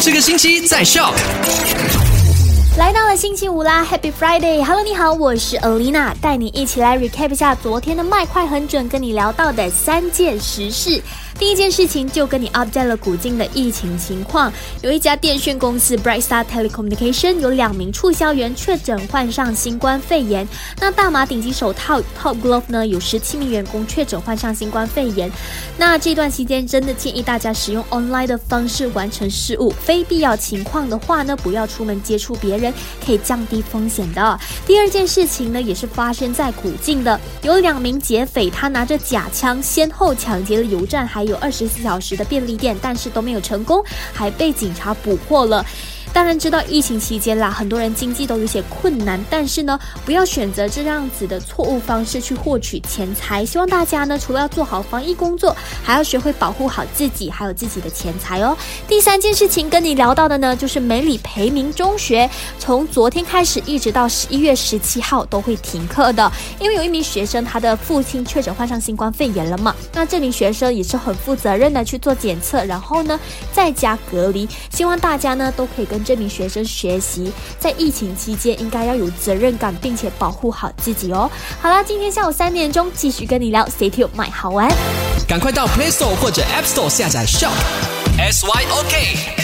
这个星期在 Shock。来到了星期五啦，Happy Friday！Hello，你好，我是 Alina，带你一起来 recap 一下昨天的麦快很准跟你聊到的三件实事。第一件事情就跟你 update 了古今的疫情情况，有一家电讯公司 Bright Star Telecommunication 有两名促销员确诊患上新冠肺炎。那大马顶级手套 Top Glove 呢，有十七名员工确诊患上新冠肺炎。那这段期间真的建议大家使用 online 的方式完成事务，非必要情况的话呢，不要出门接触别人，可以降低风险的。第二件事情呢，也是发生在古晋的，有两名劫匪，他拿着假枪先后抢劫了油站，还有二十四小时的便利店，但是都没有成功，还被警察捕获了。当然知道疫情期间啦，很多人经济都有些困难，但是呢，不要选择这样子的错误方式去获取钱财。希望大家呢，除了要做好防疫工作，还要学会保护好自己，还有自己的钱财哦。第三件事情跟你聊到的呢，就是梅里培明中学，从昨天开始一直到十一月十七号都会停课的，因为有一名学生他的父亲确诊患上新冠肺炎了嘛。那这名学生也是很负责任的去做检测，然后呢在家隔离。希望大家呢都可以跟。这名学生学习，在疫情期间应该要有责任感，并且保护好自己哦。好啦，今天下午三点钟继续跟你聊，C T U 买好玩，赶快到 Play Store 或者 App Store 下载 Shop S Y O K。